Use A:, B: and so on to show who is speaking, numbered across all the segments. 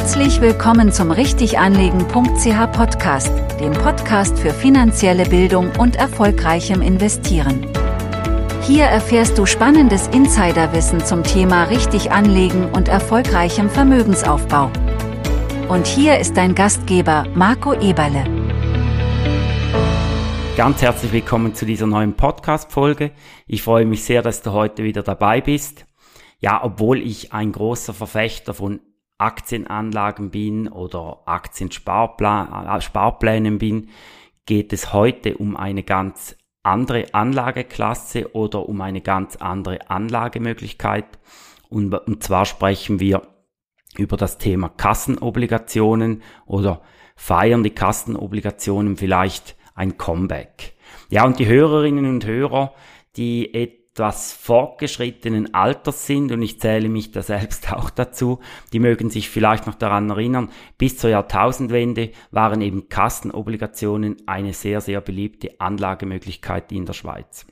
A: Herzlich willkommen zum Richtiganlegen.ch Podcast, dem Podcast für finanzielle Bildung und erfolgreichem Investieren. Hier erfährst du spannendes Insiderwissen zum Thema richtig anlegen und erfolgreichem Vermögensaufbau. Und hier ist dein Gastgeber Marco Eberle.
B: Ganz herzlich willkommen zu dieser neuen Podcast-Folge. Ich freue mich sehr, dass du heute wieder dabei bist. Ja, obwohl ich ein großer Verfechter von Aktienanlagen bin oder Aktiensparplänen bin, geht es heute um eine ganz andere Anlageklasse oder um eine ganz andere Anlagemöglichkeit. Und, und zwar sprechen wir über das Thema Kassenobligationen oder feiern die Kassenobligationen vielleicht ein Comeback. Ja, und die Hörerinnen und Hörer, die etwas fortgeschrittenen Alters sind, und ich zähle mich da selbst auch dazu, die mögen sich vielleicht noch daran erinnern, bis zur Jahrtausendwende waren eben Kassenobligationen eine sehr, sehr beliebte Anlagemöglichkeit in der Schweiz.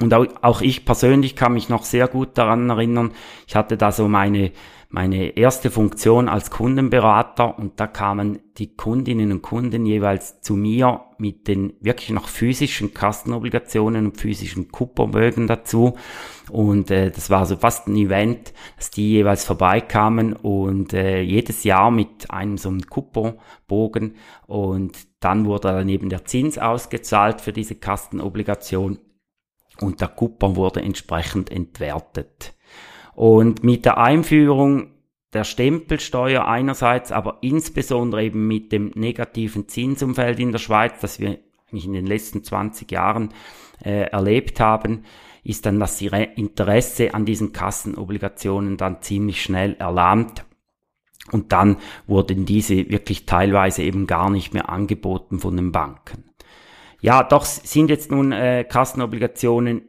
B: Und auch ich persönlich kann mich noch sehr gut daran erinnern, ich hatte da so meine meine erste Funktion als Kundenberater und da kamen die Kundinnen und Kunden jeweils zu mir mit den wirklich noch physischen Kastenobligationen und physischen Kupperbögen dazu. Und äh, das war so fast ein Event, dass die jeweils vorbeikamen und äh, jedes Jahr mit einem so einem Kupperbogen und dann wurde dann eben der Zins ausgezahlt für diese Kastenobligation und der Kupper wurde entsprechend entwertet. Und mit der Einführung der Stempelsteuer einerseits, aber insbesondere eben mit dem negativen Zinsumfeld in der Schweiz, das wir in den letzten 20 Jahren äh, erlebt haben, ist dann das Interesse an diesen Kassenobligationen dann ziemlich schnell erlahmt. Und dann wurden diese wirklich teilweise eben gar nicht mehr angeboten von den Banken. Ja, doch sind jetzt nun äh, Kassenobligationen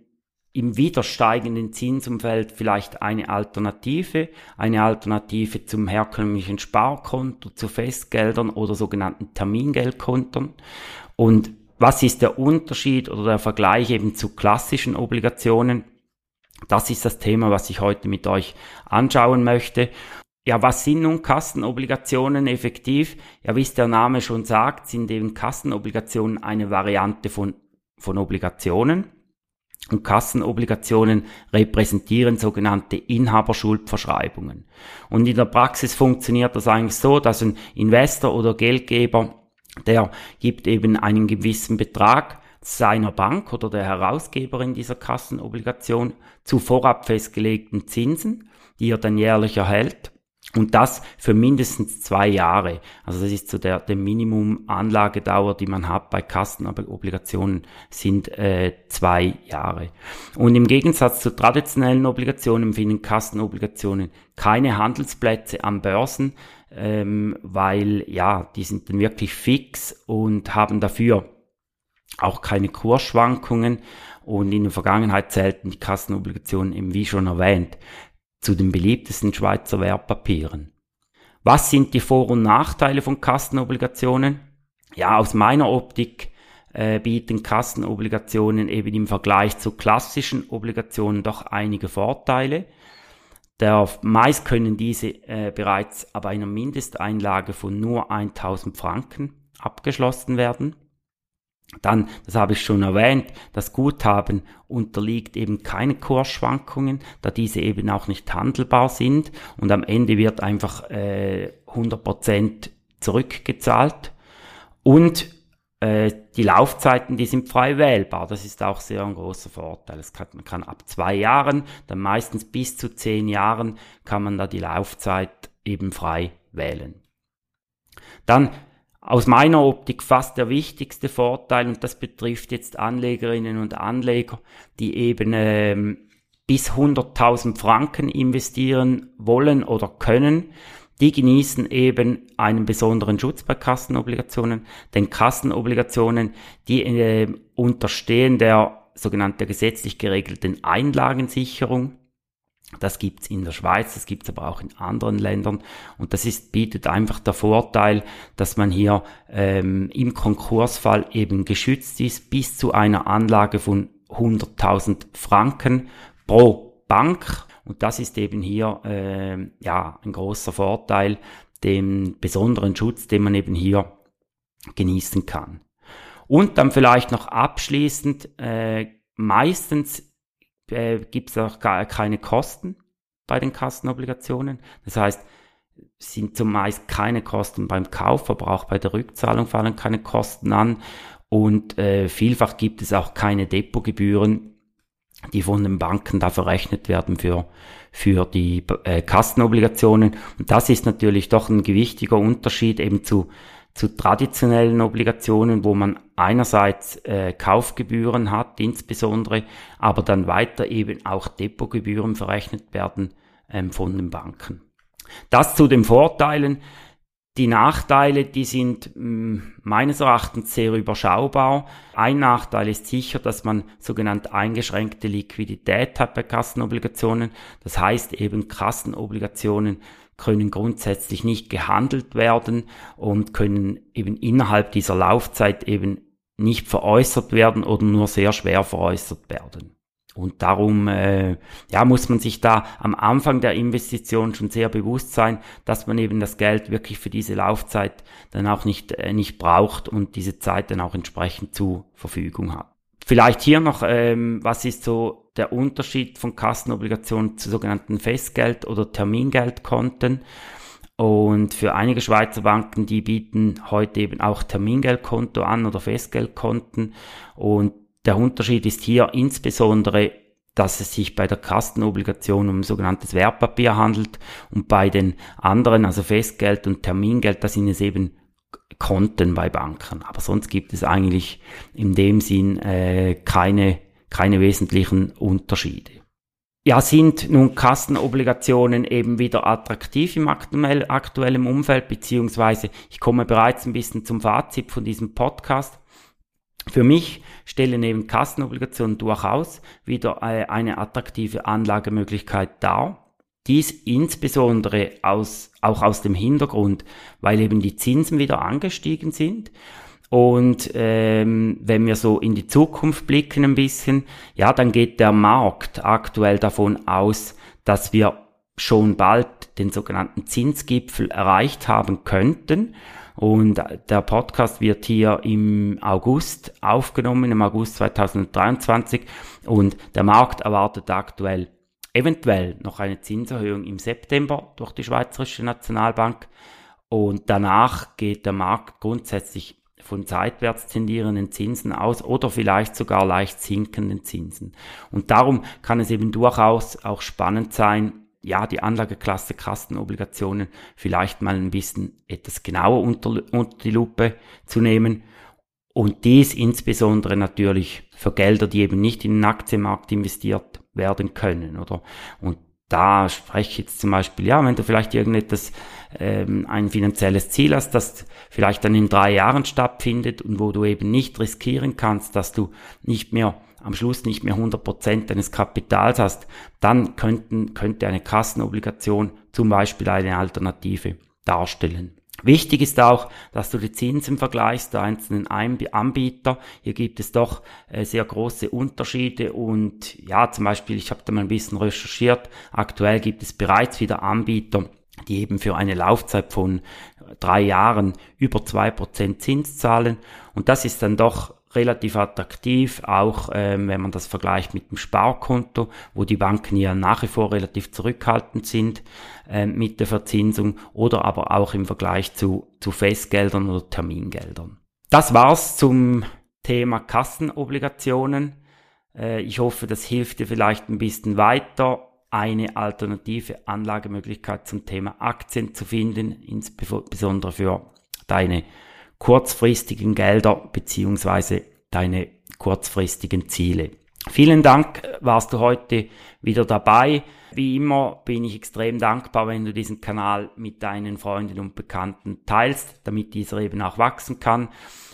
B: im wieder steigenden Zinsumfeld vielleicht eine Alternative, eine Alternative zum herkömmlichen Sparkonto, zu Festgeldern oder sogenannten Termingeldkonten. Und was ist der Unterschied oder der Vergleich eben zu klassischen Obligationen? Das ist das Thema, was ich heute mit euch anschauen möchte. Ja, was sind nun Kassenobligationen effektiv? Ja, wie es der Name schon sagt, sind eben Kassenobligationen eine Variante von, von Obligationen. Und Kassenobligationen repräsentieren sogenannte Inhaberschuldverschreibungen. Und in der Praxis funktioniert das eigentlich so, dass ein Investor oder Geldgeber, der gibt eben einen gewissen Betrag seiner Bank oder der Herausgeberin dieser Kassenobligation zu vorab festgelegten Zinsen, die er dann jährlich erhält. Und das für mindestens zwei Jahre. Also das ist so der, der Minimum-Anlagedauer, die man hat bei Kassenobligationen, sind äh, zwei Jahre. Und im Gegensatz zu traditionellen Obligationen finden Kassenobligationen keine Handelsplätze an Börsen, ähm, weil ja, die sind dann wirklich fix und haben dafür auch keine Kursschwankungen. Und in der Vergangenheit zählten die Kassenobligationen eben wie schon erwähnt zu den beliebtesten Schweizer Wertpapieren. Was sind die Vor- und Nachteile von Kassenobligationen? Ja, aus meiner Optik äh, bieten Kassenobligationen eben im Vergleich zu klassischen Obligationen doch einige Vorteile. Der, meist können diese äh, bereits ab einer Mindesteinlage von nur 1000 Franken abgeschlossen werden. Dann, das habe ich schon erwähnt, das Guthaben unterliegt eben keine Kursschwankungen, da diese eben auch nicht handelbar sind und am Ende wird einfach äh, 100% zurückgezahlt und äh, die Laufzeiten, die sind frei wählbar. Das ist auch sehr ein großer Vorteil. Kann, man kann ab zwei Jahren, dann meistens bis zu zehn Jahren, kann man da die Laufzeit eben frei wählen. Dann aus meiner Optik fast der wichtigste Vorteil, und das betrifft jetzt Anlegerinnen und Anleger, die eben ähm, bis 100.000 Franken investieren wollen oder können, die genießen eben einen besonderen Schutz bei Kassenobligationen, denn Kassenobligationen, die äh, unterstehen der sogenannten gesetzlich geregelten Einlagensicherung. Das gibt's in der Schweiz, das gibt's aber auch in anderen Ländern. Und das ist, bietet einfach der Vorteil, dass man hier ähm, im Konkursfall eben geschützt ist bis zu einer Anlage von 100.000 Franken pro Bank. Und das ist eben hier äh, ja ein großer Vorteil, den besonderen Schutz, den man eben hier genießen kann. Und dann vielleicht noch abschließend, äh, meistens äh, gibt es auch gar keine Kosten bei den Kassenobligationen. Das heißt, sind zumeist keine Kosten beim Kauf, aber auch bei der Rückzahlung fallen keine Kosten an. Und äh, vielfach gibt es auch keine Depotgebühren, die von den Banken da verrechnet werden für, für die äh, Kassenobligationen. Und das ist natürlich doch ein gewichtiger Unterschied eben zu, zu traditionellen Obligationen, wo man einerseits äh, Kaufgebühren hat, insbesondere, aber dann weiter eben auch Depotgebühren verrechnet werden ähm, von den Banken. Das zu den Vorteilen. Die Nachteile, die sind mh, mm, meines Erachtens sehr überschaubar. Ein Nachteil ist sicher, dass man sogenannte eingeschränkte Liquidität hat bei Kassenobligationen. Das heißt eben Kassenobligationen können grundsätzlich nicht gehandelt werden und können eben innerhalb dieser Laufzeit eben nicht veräußert werden oder nur sehr schwer veräußert werden. Und darum äh, ja, muss man sich da am Anfang der Investition schon sehr bewusst sein, dass man eben das Geld wirklich für diese Laufzeit dann auch nicht, äh, nicht braucht und diese Zeit dann auch entsprechend zur Verfügung hat. Vielleicht hier noch, ähm, was ist so der Unterschied von Kassenobligationen zu sogenannten Festgeld- oder Termingeldkonten? Und für einige Schweizer Banken, die bieten heute eben auch Termingeldkonto an oder Festgeldkonten. Und der Unterschied ist hier insbesondere, dass es sich bei der Kastenobligation um sogenanntes Wertpapier handelt und bei den anderen, also Festgeld und Termingeld, da sind es eben Konten bei Banken. Aber sonst gibt es eigentlich in dem Sinn äh, keine, keine wesentlichen Unterschiede. Ja, sind nun Kastenobligationen eben wieder attraktiv im aktuell, aktuellen Umfeld, beziehungsweise ich komme bereits ein bisschen zum Fazit von diesem Podcast. Für mich stellen eben Kassenobligationen durchaus wieder äh, eine attraktive Anlagemöglichkeit dar. Dies insbesondere aus, auch aus dem Hintergrund, weil eben die Zinsen wieder angestiegen sind. Und ähm, wenn wir so in die Zukunft blicken ein bisschen, ja, dann geht der Markt aktuell davon aus, dass wir schon bald den sogenannten Zinsgipfel erreicht haben könnten. Und der Podcast wird hier im August aufgenommen, im August 2023. Und der Markt erwartet aktuell eventuell noch eine Zinserhöhung im September durch die Schweizerische Nationalbank. Und danach geht der Markt grundsätzlich von seitwärts tendierenden Zinsen aus oder vielleicht sogar leicht sinkenden Zinsen. Und darum kann es eben durchaus auch spannend sein, ja, die Anlageklasse Kastenobligationen vielleicht mal ein bisschen etwas genauer unter, unter die Lupe zu nehmen. Und dies insbesondere natürlich für Gelder, die eben nicht in den Aktienmarkt investiert werden können, oder? Und da spreche ich jetzt zum Beispiel, ja, wenn du vielleicht irgendetwas, ähm, ein finanzielles Ziel hast, das vielleicht dann in drei Jahren stattfindet und wo du eben nicht riskieren kannst, dass du nicht mehr am Schluss nicht mehr 100% deines Kapitals hast, dann könnten, könnte eine Kassenobligation zum Beispiel eine Alternative darstellen. Wichtig ist auch, dass du die Zinsen vergleichst der einzelnen Anbieter. Hier gibt es doch äh, sehr große Unterschiede und ja, zum Beispiel, ich habe da mal ein bisschen recherchiert, aktuell gibt es bereits wieder Anbieter, die eben für eine Laufzeit von drei Jahren über zwei Prozent Zins zahlen und das ist dann doch relativ attraktiv, auch ähm, wenn man das vergleicht mit dem Sparkonto, wo die Banken ja nach wie vor relativ zurückhaltend sind ähm, mit der Verzinsung oder aber auch im Vergleich zu, zu Festgeldern oder Termingeldern. Das war's zum Thema Kassenobligationen. Äh, ich hoffe, das hilft dir vielleicht ein bisschen weiter, eine alternative Anlagemöglichkeit zum Thema Aktien zu finden, insbesondere für deine kurzfristigen Gelder beziehungsweise deine kurzfristigen Ziele. Vielen Dank, warst du heute wieder dabei. Wie immer bin ich extrem dankbar, wenn du diesen Kanal mit deinen Freunden und Bekannten teilst, damit dieser eben auch wachsen kann.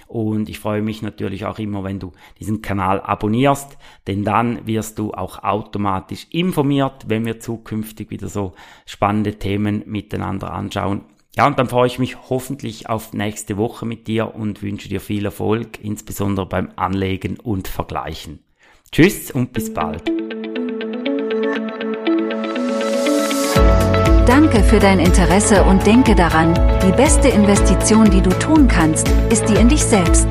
B: Und ich freue mich natürlich auch immer, wenn du diesen Kanal abonnierst, denn dann wirst du auch automatisch informiert, wenn wir zukünftig wieder so spannende Themen miteinander anschauen ja, und dann freue ich mich hoffentlich auf nächste Woche mit dir und wünsche dir viel Erfolg, insbesondere beim Anlegen und Vergleichen. Tschüss und bis bald.
A: Danke für dein Interesse und denke daran, die beste Investition, die du tun kannst, ist die in dich selbst.